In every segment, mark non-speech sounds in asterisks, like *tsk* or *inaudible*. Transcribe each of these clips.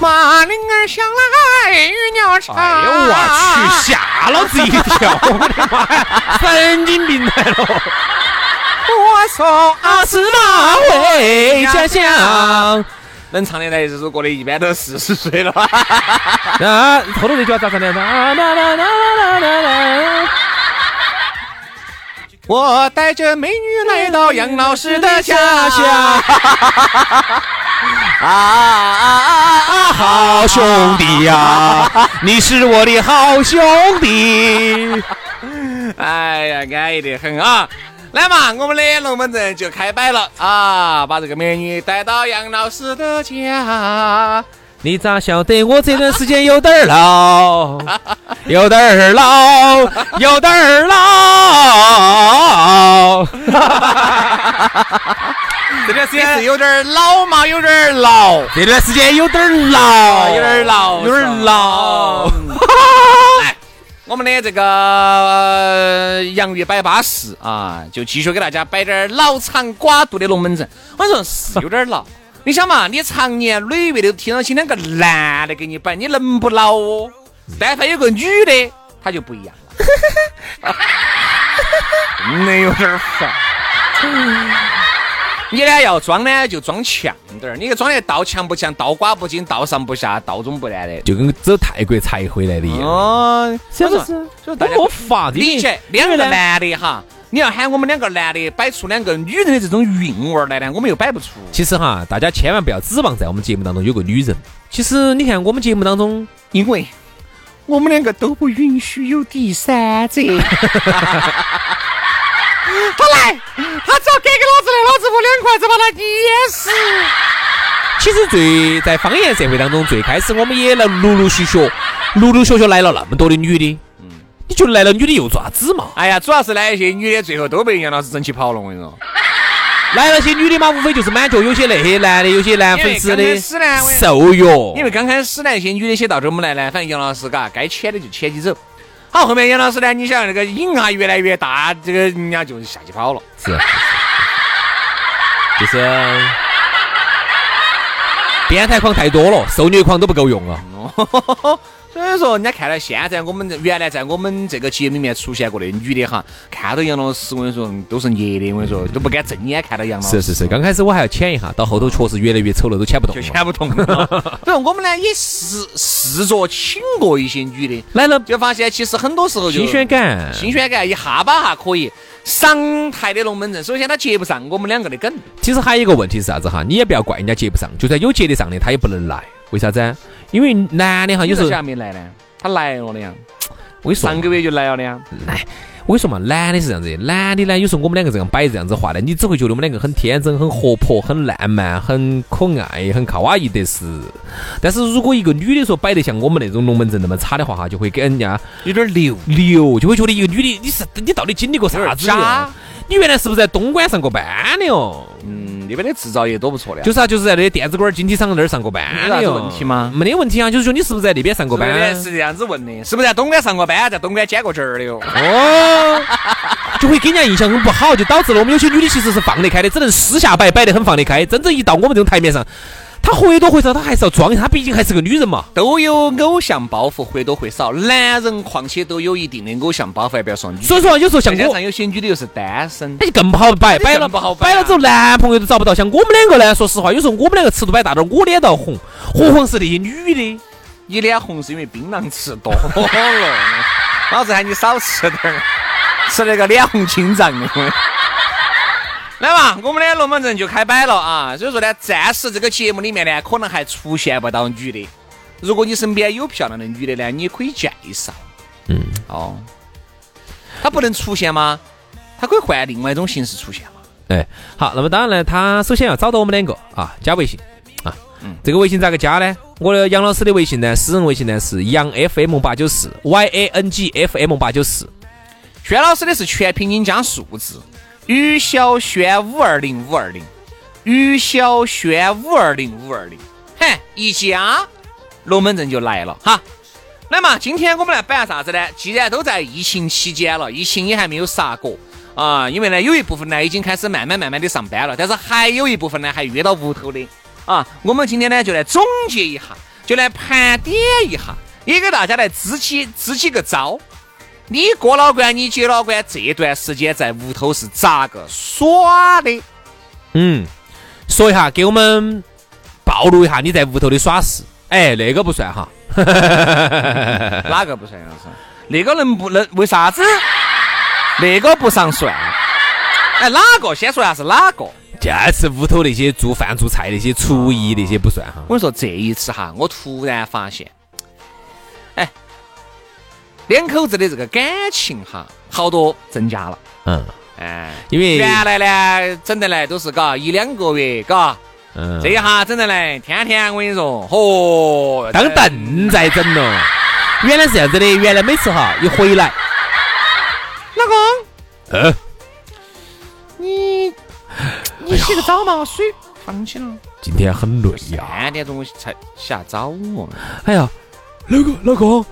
马铃儿响来，鱼鸟唱。哎呦我去，吓老子一跳！我的妈呀，神经病来了！我送阿斯玛回家乡。能唱的来这首歌的，一般都四十岁了。*laughs* 那后头那句话咋唱的？啦啦啦啦啦啦啦！我带着美女来到杨老师的家乡。啊啊啊啊！好兄弟呀，你是我的好兄弟。哎呀，安逸得很啊！来嘛，我们的龙门阵就开摆了啊！把这个美女带到杨老师的家。你咋晓得我这段时间有点儿老？有点儿老，有点儿老。这段时间是有点老嘛，有点老。这段时间有点老，有点老，有点老。来，*laughs* 我们的这个洋芋摆巴适啊，就继续给大家摆点老长寡度的龙门阵。我说是有点老，*laughs* 你想嘛，你常年累月的听到起两个男的给你摆，你能不老哦？但凡有个女的，她就不一样了。*laughs* 真的有点烦。*laughs* 你呢要装呢就装强点儿，你装的倒强不强，倒寡不紧，倒上不下，倒中不烂的，就跟走泰国才回来的一样。哦，是不是？所以大家发理解两个男的哈，你要喊我们两个男的摆出两个女人的这种韵味来呢，我们又摆不出。其实哈，大家千万不要指望在我们节目当中有个女人。其实你看我们节目当中，因为我们两个都不允许有第三者。*laughs* 他来，他只要给给老子来，老子不两筷子把他捏死。其实最在方言社会当中，最开始我们也能陆陆续续、陆陆续续来了那么多的女的。嗯，你觉得来了女的又做啥子嘛？哎呀，主要是那一些女的最后都被杨老师整起跑了。我跟你说，来了些女的嘛，无非就是满足有些那些男的、有些男粉丝的受哟。因为刚开始那些女的些到这儿我们来呢，反正杨老师嘎该牵的就牵起走。好，后面杨老师呢？你想那个瘾啊越来越大，这个人家就下去跑了。是，就是变态狂太多了，受虐狂都不够用了。*laughs* 所以说，人家看到现在我们原来在我们这个节目里面出现过的女的哈，看到杨老师，我跟你说都是捏的，我跟你说都不敢正眼看到杨老师。是是是，刚开始我还要牵一下，到后头确实越来越丑了，都牵不动。就 *laughs* 牵不动。所以我们呢也试试着请过一些女的来了，*laughs* 就发现其实很多时候就新鲜感，新鲜感一下吧哈可以上台的龙门阵。首先他接不上我们两个的梗。其实还有一个问题是啥子哈？你也不要怪人家接不上，就算有接得上的，他也不能来。为啥子？因为男的哈，有时候还没来呢，他来了的呀。我跟你说，上个月就来了的呀。来，我跟你说嘛，男的是这样子，男的呢，有时候我们两个这样摆这样子话呢，你只会觉得我们两个很天真、很活泼、很浪漫、很可爱、很卡哇伊的是。但是如果一个女的说摆得像我们那种龙门阵那么差的话哈，就会给人家有点流流，就会觉得一个女的你是你到底经历过啥子？你原来是不是在东莞上过班的哦？嗯，那边的制造业多不错的。就是啊，就是在那些电子管晶体厂那儿上过班的。有问题吗？没得问题啊，就是说你是不是在那边上过班？是这样子问的，是不是在东莞上过班？在东莞捡过针儿的哟？哦，就会给人家印象很不好，就导致了我们有些女的其实是放得开的，只能私下摆摆得很放得开，真正一到我们这种台面上。他或多或少，他还是要装，他毕竟还是个女人嘛。都有偶像包袱，或多或少。男人况且都有一定的偶像包袱，还不要说女。所以说，有时候像我，上有些女的又是单身，那就更不好摆，摆了不好摆了之后，男朋友都找不到。像我们两个呢，说实话，有时候我们两个尺度摆大点，我脸都红，何况是那些女的。你脸红是因为槟榔吃多了，老子喊你少吃点儿，吃那个脸红心胀的。来嘛，我们的龙门阵就开摆了啊！所以说呢，暂时这个节目里面呢，可能还出现不到女的。如果你身边有漂亮的女的呢，你也可以介绍。嗯，哦，她不能出现吗？她可以换另外一种形式出现吗？哎，好，那么当然呢，他首先要找到我们两个啊，加微信啊。嗯，这个微信咋个加呢？我的杨老师的微信呢，私人微信呢是杨 FM 八九四 Y A N G F M 八九四。轩老师的是全拼音加数字。于小轩五二零五二零，于小轩五二零五二零，嘿，一加龙门阵就来了哈。来嘛，今天我们来摆啥子呢？既然都在疫情期间了，疫情也还没有杀过啊，因为呢，有一部分呢已经开始慢慢慢慢的上班了，但是还有一部分呢还约到屋头的啊。我们今天呢就来总结一下，就来盘点一下，也给大家来支起支起个招。你哥老倌，你姐老倌，这段时间在屋头是咋个耍的？嗯，说一下，给我们暴露一下你在屋头的耍事。哎，那个不算哈。*laughs* 哪个不算？那个能不能？为啥子？那个不上算？哎，哪个？先说下是哪个？就是屋头那些做饭做菜那些厨艺那些不算哈。我跟你说，这一次哈，我突然发现。两口子的这个感情哈，好多增加了。嗯，哎，因为原来呢，整得来都是嘎一两个月，嘎，嗯，这一下整得来，天天我跟你说，嚯，当凳在整了。原来是这样子的，原来每次哈一回来，老公，嗯，你你洗个澡嘛，水放起了。今天很累呀，三点钟才下早哦。哎呀，老公，老公。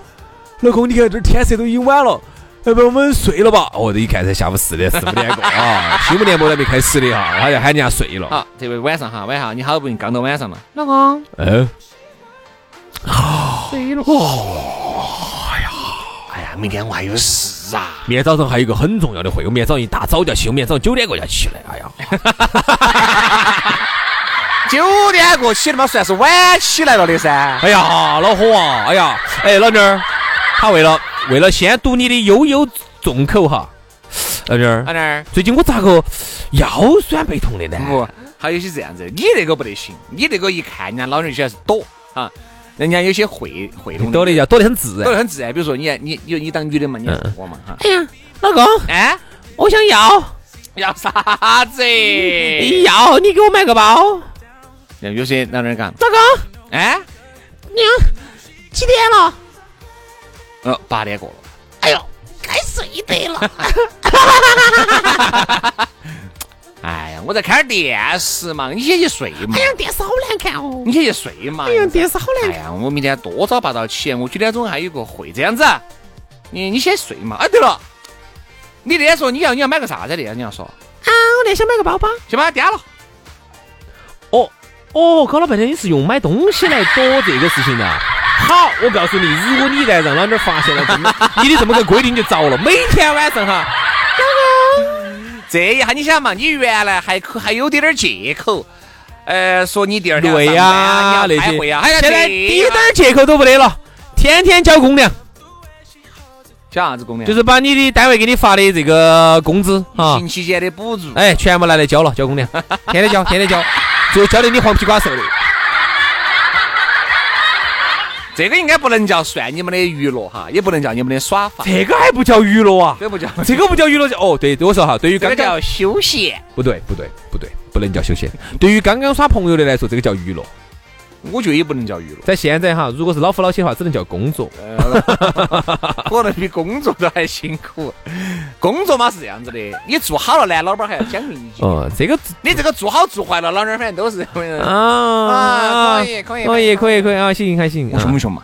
老公，你看这天色都已经晚了，要不我们睡了吧？哦，这一看才下午四点四五点过啊，新闻联播都没开始的哈，他就喊人家睡了。好，这位晚上哈，晚上你好不容易刚到晚上了，老公，嗯，睡了。哎呀，哎呀，明天我还有事啊，明天早上还有一个很重要的会，我明天早上一大早就要起，我明天早上九点过就要起来。哎呀，*laughs* 九点过起的嘛，算是晚起来了的噻。哎呀，老火啊！哎呀，哎，老妞儿。他为了为了先堵你的悠悠众口哈，老弟儿，老弟儿，最近我咋个腰酸背痛的呢？不，还有些这样子，你那个不得行，你那个一看人家老人就要是躲啊，人家有些会会躲的要躲得很自然，躲得很自然。比如说你你你你当女的嘛，你我嘛哈。哎呀，老公，哎，我想要要啥子？要你给我买个包。有些老人讲，老公，哎，娘，几点了？呃，八点过了，哎呦，该睡得了。*laughs* 哎呀，我在看电视嘛，你先去睡嘛。哎呀，电视好难看哦。你先去睡嘛。哎呀，电视好难看。哎呀，我明天多早八早起，我九点钟还有个会，这样子。你你先睡嘛。哎，对了，你那天说你要你要买个啥子？那天你要说。啊，我那天想买个包包，先把它颠了。哦哦，搞了半天你是用买东西来躲这个事情的。好，我告诉你，如果你一旦让老娘发现了，这么你的这么个规定就糟了。每天晚上哈，这一下你想嘛，你原来还可还有点点借口，呃，说你第二天对呀，那些呀，现在一点借口都不得了，天天交公粮。交啥子公粮？就是把你的单位给你发的这个工资啊，疫情期间的补助，哎，全部拿来交了，交公粮，天天交，天天交，*laughs* 就交的你黄皮瓜瘦的。这个应该不能叫算你们的娱乐哈，也不能叫你们的耍法。这个还不叫娱乐啊？这不叫，*laughs* 这个不叫娱乐叫。哦，对，对我说哈，对于刚刚叫休闲。不对，不对，不对，不能叫休闲。对于刚刚耍朋友的来说，这个叫娱乐。我觉得也不能叫娱乐。在现在哈，如果是老夫老妻的话，只能叫工作。*laughs* 可能比工作都还辛苦。工作嘛是这样子的，你做好了呢，老板还要奖励你。哦，这个你这个做好做坏了，老娘反正都是这样啊，可以可以可以可以可以啊，行还行，凶不凶嘛？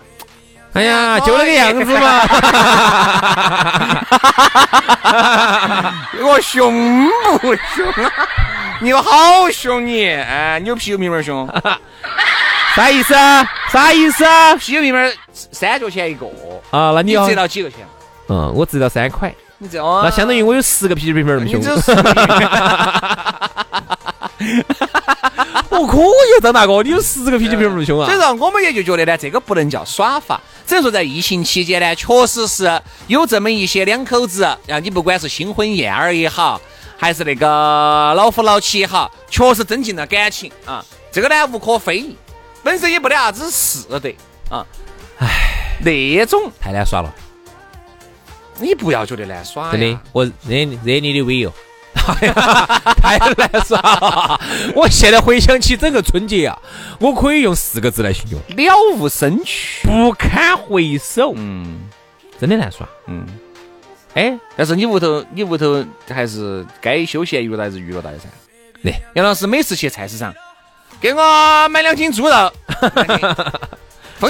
哎呀，就那个样子嘛。我凶不凶啊？你好凶你，哎，牛皮有密码凶。啥意思啊？啥意思啊？啤酒瓶瓶三角钱一个啊？那你要折到几个钱？嗯，我折到三块。你这样，那相当于我有十个啤酒瓶瓶那么凶。*laughs* 我可以张大哥，你有十个啤酒瓶那么凶啊所以？说，我们也就觉得呢，这个不能叫耍法，只能说在疫情期间呢，确实是有这么一些两口子，啊，你不管是新婚燕尔也好，还是那个老夫老妻也好，确实增进了感情啊，这个呢无可非议，本身也不得啥子事的啊。唉，那种太难耍了，你不要觉得难耍真的，我惹惹你的尾哦。*laughs* 太难耍了！我现在回想起整个春节啊，我可以用四个字来形容：了无生趣。不堪回首。嗯真的难耍。嗯，哎，但是你屋头，你屋头还是该休闲娱乐还是娱乐大的噻。对，杨老师每次去菜市场，给我买两斤猪肉，分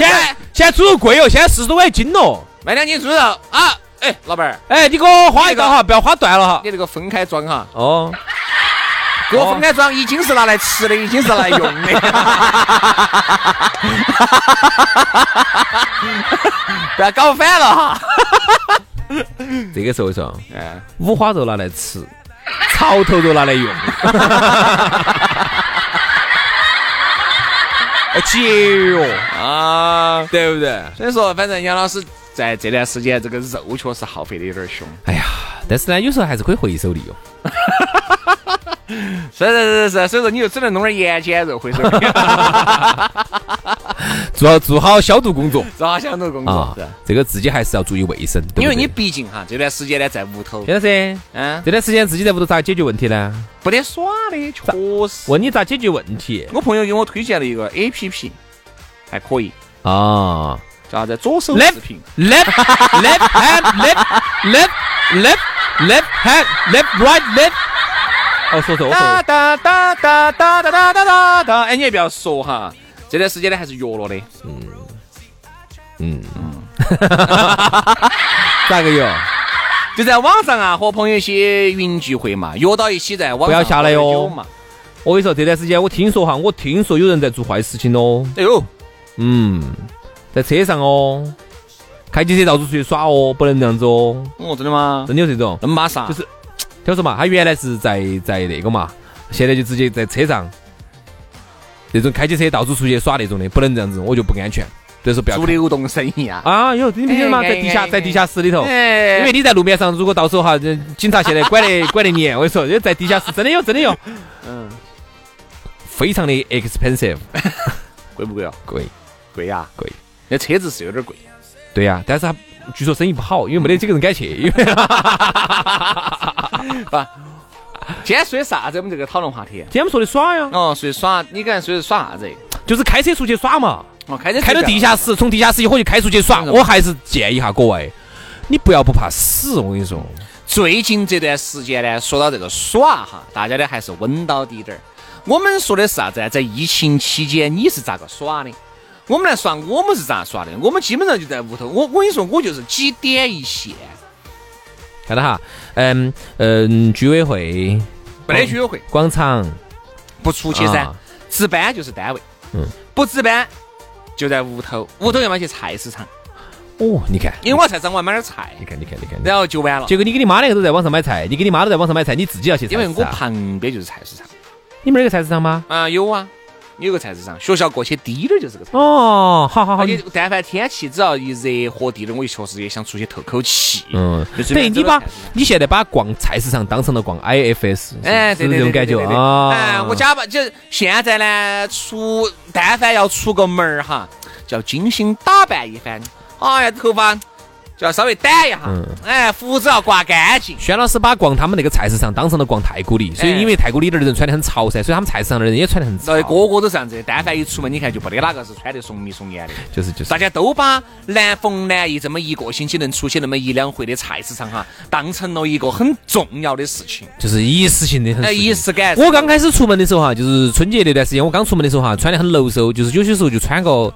现在开现在猪肉贵哦，现在四十多块一斤哦。买两斤猪肉啊！哎，老板儿，哎，你给我花一个哈，不要花断了哈。你这个分开装哈，哦，给我分开装，一斤是拿来吃的，一斤是拿来用的。*laughs* 不要搞反了哈！这个时候说，哎，五花肉拿来吃，槽头肉拿来用。*laughs* 要节约，啊，对不对？所以说，反正杨老师在这段时间，这个肉确实耗费的有点凶。哎呀，但是呢，有时候还是可以回收利用。是是是是，所以说你就只能弄点盐碱肉回收，做好做好消毒工作做好消毒工作啊。，这个自己还是要注意卫生，对对因为你毕竟哈这段时间呢在屋头，现在噻，嗯，这段时间自己在屋头咋解决问题呢？不得耍的，确实。问你咋解决问题我朋友给我推荐了一个 A P P，还可以，啊叫啥子？左手视频，？Left left hand left left left left hand left right left。哦，说错，我说哒错。哒哒哒哒哒哒哒哒哒。哎，你也不要说哈，这段时间呢还是约了的，嗯嗯，*laughs* 咋个有？就在网上啊和朋友一些云聚会嘛，约到一起在网上不要下来哟。我跟你说，这段时间我听说哈，我听说有人在做坏事情哦。哎呦，嗯，在车上哦，开起车到处出去耍哦，不能这样子哦，哦，真的吗？真的有这种。那么马上就是 *tsk* 听说嘛，他原来是在在那个嘛，现在就直接在车上，那种开起车到处出去耍那种的，不能这样子，我就不安全。所以说不要看做流动生意啊。啊，有你不晓得吗？哎在地下哎在地下室里头。哎因为你在路面上，如果到时候哈，这警察现在管得 *laughs* 管得严，我跟你说，因为在地下室真的有，真的有，嗯，*laughs* 非常的 expensive，*laughs* 贵不贵啊？贵，贵呀，贵。那车子是有点贵。对呀、但是他据说生意不好，因为没得几个人敢去，因为不，*laughs* 今天说的啥子？我们这个讨论话题。今天我们说的耍呀，哦，说的耍，你刚才说的耍啥子？就是开车出去耍嘛，哦，开车开到地下室，从地下室一伙就开出去耍。嗯我还是建议一下各位，你不要不怕死，我跟你说，最近这段时间呢，说到这个耍哈，大家呢还是稳到底点儿。我们说的是啥子啊？在疫情期间你是咋个耍的？我们来耍，我们是咋耍的？我们基本上就在屋头。我我跟你说，我就是几点一线，看到哈，嗯嗯，居委会、没得居委会，广场，不出去噻啊。值班就是单位，嗯，不值班就在屋头。屋头要么去菜市场，哦，你看，因为我要菜市场我要买点菜。你，看，你看，你看，然后就完了。结果你跟你妈两个都在网上买菜，你跟你妈都在网上买菜，你自己要去菜因为我。旁边就是菜市场。你们那个菜市场吗？啊，有啊，有个菜市场，学校过去低点儿就是个菜市场。哦，好好好而，且但凡天气只要一热和地了，我确实也想出去透口气。嗯，就是等于你把你现在把逛菜市场当成了逛 IFS，哎，对对对是这种感觉对对对啊。哎，我假吧就现在呢，出但凡要出个门儿哈，就要精心打扮一番。哎呀，头发就要稍微掸一下，嗯哎，胡子要刮干净。轩老师把逛他们那个菜市场当成了逛太古里，所以哎因为太古里的人穿得很潮噻，所以他们菜市场的人也穿得很潮那，个个都是这样子，但凡一出门，你看就不得哪个是穿得怂眉怂眼的。就是就是大家都把南逢南邑这么一个星期能出去那么一两回的菜市场哈，当成了一个很重要的事情，就是仪式性的很哎，仪式感。我刚开始出门的时候哈，就是春节那段时间，我刚出门的时候哈，穿得很露手，就是有些时候就穿个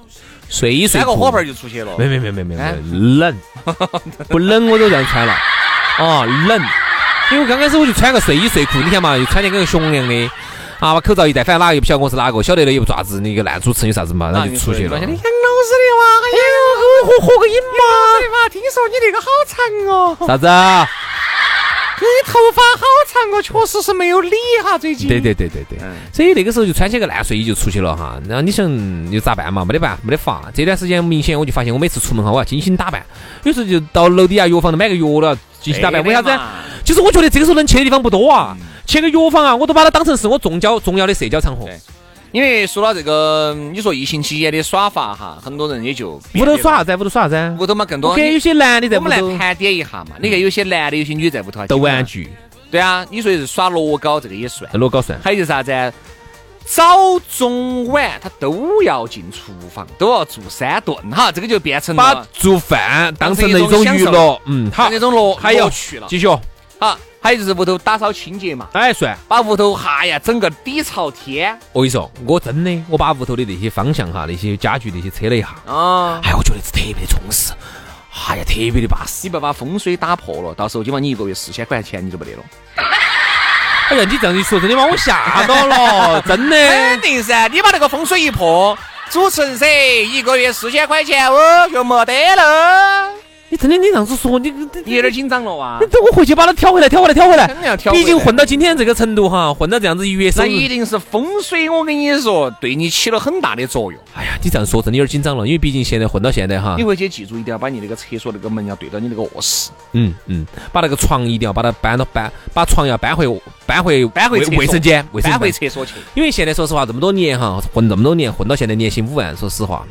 睡衣睡裤穿个火盆儿就出去了。没没没没没哎没冷，*laughs* 不冷我都这样穿了，哦冷，因为刚开始我就穿个睡衣睡裤，你看嘛，又穿得跟个熊样的，啊把口罩一戴，反正哪个也不晓得我是哪个，晓得了也不爪子，你个烂主持人有啥子嘛，然后就出去了。杨老师的娃，哎呦，我合个影嘛？嘛，听说你那个好长哦。啥子啊？你头发好长哦，确实是没有理哈，最近。对对对对对，所以那个时候就穿起个烂睡衣就出去了哈。然后你想又咋办嘛？没得办，没得法。这段时间明显我就发现，我每次出门哈，我要精心打扮。有时候就到楼底下药房头买个药了，精心打扮。为啥子？就是我觉得这个时候能去的地方不多啊，去个药房啊，我都把它当成是我重要重要的社交场合。因为说到这个，你说疫情期间的耍法哈，很多人也就屋头耍啥子？屋头耍啥子？屋头嘛更多。给有些男的在屋头。我们来盘点一下嘛。你看有些男的，有些女的在屋头斗玩具。对啊，你说是耍乐高，这个也算。乐高算。还有就是啥子？早中晚他都要进厨房，都要做三顿哈，这个就变成把做饭当成了一种娱乐。嗯，好。那种乐还有去了。继续。好。还有就是屋头打扫清洁嘛，哎算，把屋头哈呀整个底朝天。我跟你说，我真的，我把屋头的那些方向哈，那些家具那些拆了一下，啊，哎，我觉得是特别的充实，哎呀，特别的巴适。你不要把风水打破了，到时候就把你一个月四千块钱你就没得了。哎呀，你这样一说，真的把我吓到了，*laughs* 真的。肯定噻，你把那个风水一破，主持人噻，一个月四千块钱哦，就没得了。你真的你这样子说，你你有点紧张了哇！你等我回去把它挑回来，挑回来，挑回来。肯定要挑。毕竟混到今天这个程度哈，混到这样子一月收那一定是风水，我跟你说，对你起了很大的作用。哎呀，你这样说真的有点紧张了，因为毕竟现在混到现在哈。你回去记住，一定要把你那个厕所那个门要对到你那个卧室。嗯嗯，把那个床一定要把它搬到搬，把床要搬回搬回搬回卫生间，搬回厕所去。因为现在说实话，这么多年哈，混这么多年，混到现在年薪五万，说实话。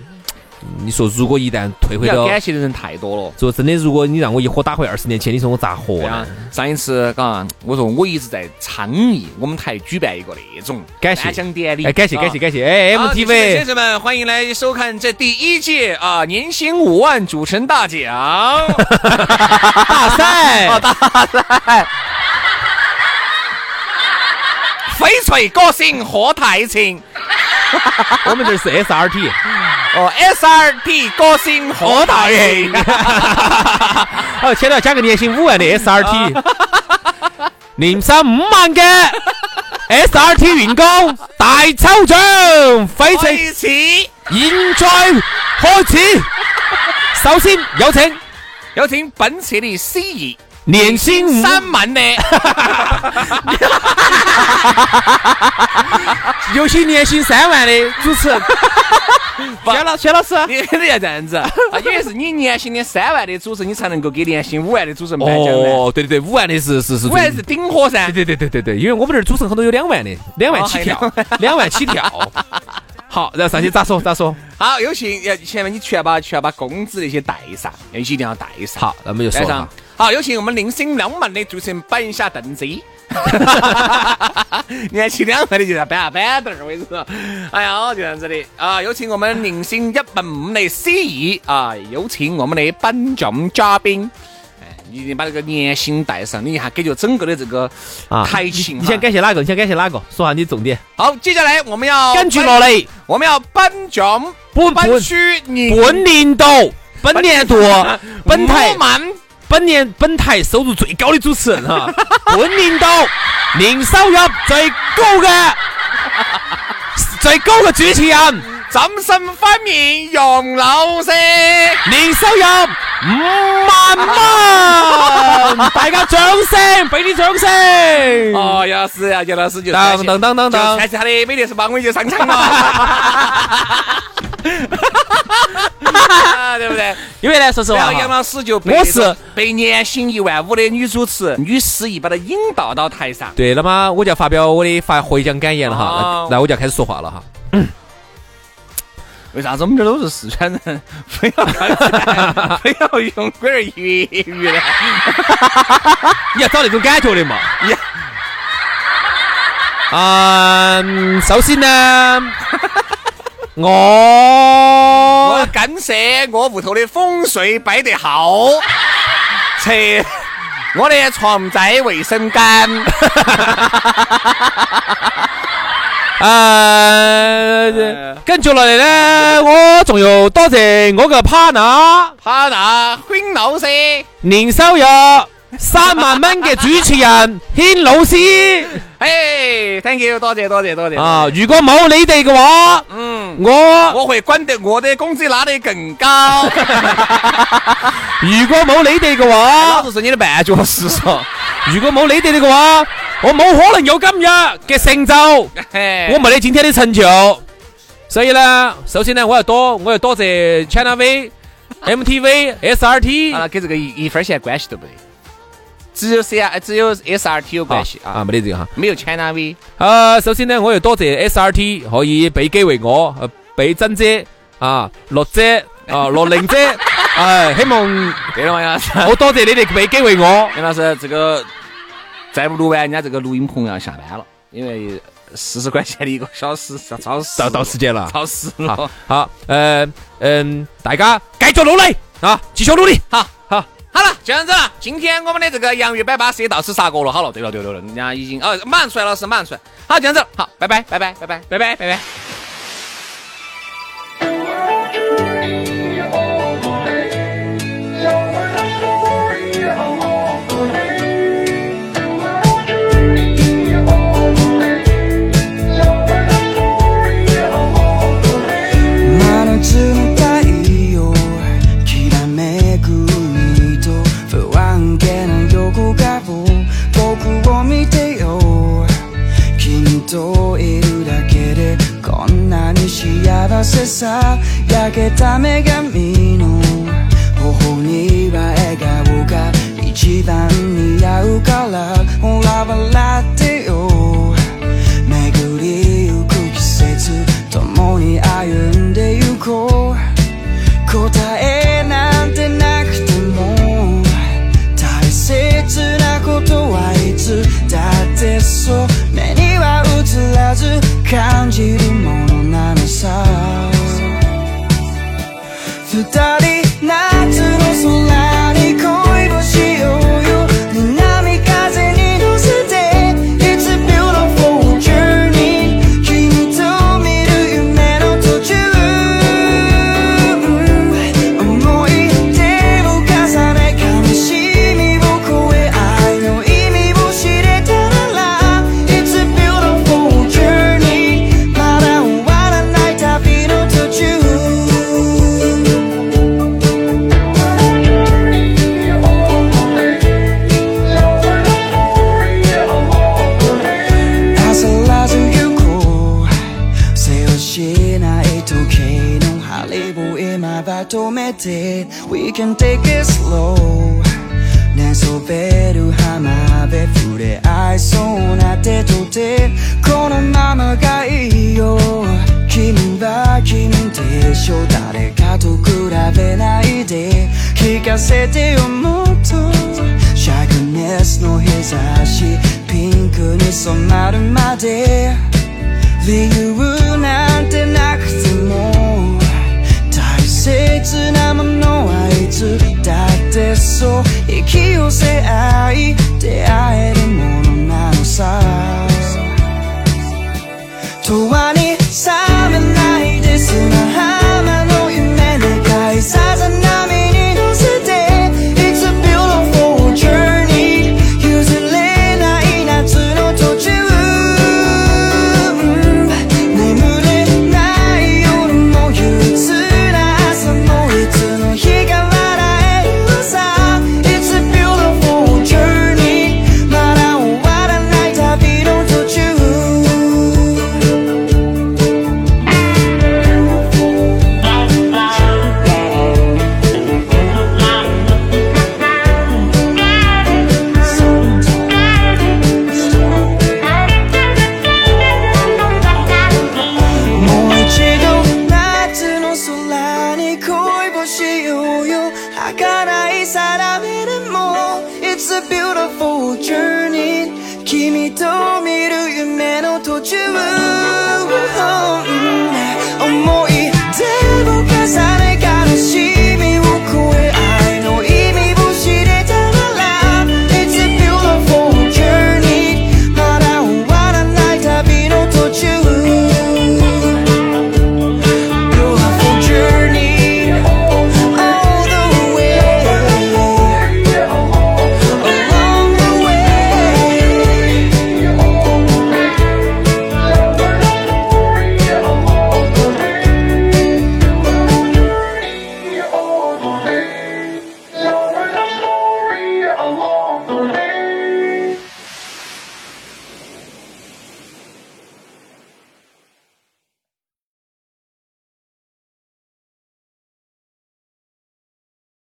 你说，如果一旦退回到，感谢的人太多了。说真的，如果你让我一火打回二十年前，你说我咋活啊？上一次，嘎，我说我一直在倡议我们台举办一个那种感谢奖典礼。哎，感谢感谢感谢！哎，MTV 先生们，欢迎来收看这第一届啊年薪五万主持人大奖 *laughs* 大赛，*laughs* 大赛，*laughs* 翡翠歌星贺太庆。*laughs* 我们这是 SRT 哦，SRT 歌星何大庆，好，*laughs* 签了加个年薪五万的 SRT，*laughs* 年薪五万嘅 SRT 员工大抽奖，翡翠起，现在开始，首先有请。有请本次的 C 二。年薪 *laughs* 三万的，有些年薪三万的主持人，薛老薛老师，你肯定要这样子，因为是你年薪的三万的主持人，你才能够给年薪五万的主持人颁奖哦，对对对，五万的是是是，五万是顶火噻。对对对对对对，因为我们这儿主持人很多有两万的，两万起跳，两万起跳。*laughs* 好，然后上去咋说咋说？好，有请要前面你全把全把工资那些带上，要一定要带上。好，那么就说上。好，有请我们零星两万的主持人摆一下凳子。年薪两万的就在搬下板凳儿，我跟你说。哎呀，就这样子的啊！有请我们零星一百五的 C E 啊！有请我们的颁奖嘉宾。一定把这个年薪带上，你一下感觉整个的这个啊台庆。你想感谢哪个？你想感谢哪个？说下你重点。好，接下来我们要根据落雷，我们要颁奖本本区本年度本年度本台满 *laughs* 本年本台收入最高的主持人哈，*laughs* 本年度年收入最高的 *laughs* 最高的主持人。掌声欢迎杨老师，年收入五万蚊，*laughs* 大家掌声，给你掌声。哦，杨老师啊，杨老师就当当当当当，开始他的美丽是帮我就上场了，*laughs* 对不对？因为呢，说实话，杨老师就我是被年薪一万五的女主持女司仪把她引导到台上。对了嘛，我就要发表我的发获奖感言了哈，那我就要开始说话了哈。*coughs* 为啥子我们这都是四川人，*laughs* 非要非要用龟儿粤语呢？*laughs* 你要找那种感觉的嘛？嗯，首先呢，我。我感谢我屋头的风水摆得好，*laughs* 且我的床在卫生间。呃，*laughs* *laughs* 跟住落嚟咧，我仲要多谢我嘅 partner，partner 轩老师，年收入三万蚊嘅主持人轩老师，诶，thank you，多谢多谢多谢啊！如果冇你哋嘅话，嗯，我我会管得我的工资拿得更高。*laughs* 如果冇你哋嘅话，老子是你的绊脚石嗦。如果冇你哋嘅話，我冇可能有今日嘅成就，*laughs* 我冇你今天的成就。所以呢，首先呢，我要多，我要多謝 China V、MTV、SRT 啊，跟这个一一分钱关系都没得，只有 C R 只有 S R T 有关系啊，啊，没得这个哈。没有 China V。啊，首先呢，我要多謝 SRT 可以俾機會我，呃俾珍姐啊、樂姐啊、*laughs* 羅玲姐，哎，希望对了嘛，杨老师，好多謝你哋俾機會我。杨老师，这个再不录完，人家这个录音棚要下班了，因为四十块钱的一个小时，超超時到 *laughs* 到时间了超時好了。好，嗯嗯，大家继续努力啊，继续努力。好，好，了，就这样子了。今天我们的这个洋芋摆巴士也到此杀过了。好了，对了对了对了，人家已经哦，马上出来，老师马上出来。好，就这样子了，好，拜拜拜拜拜拜拜拜拜拜。さ焼けた女神の頬には笑顔が一番似合うからほら笑ってよ。巡りゆく季節共に歩んでゆこう。答えなんてなくても大切なことはいつだってそう目には映らず感じるものなのさ。せてよもっとシャグネスの日差しピンクに染まるまで理由なんてなくても大切なものはいつだってそう。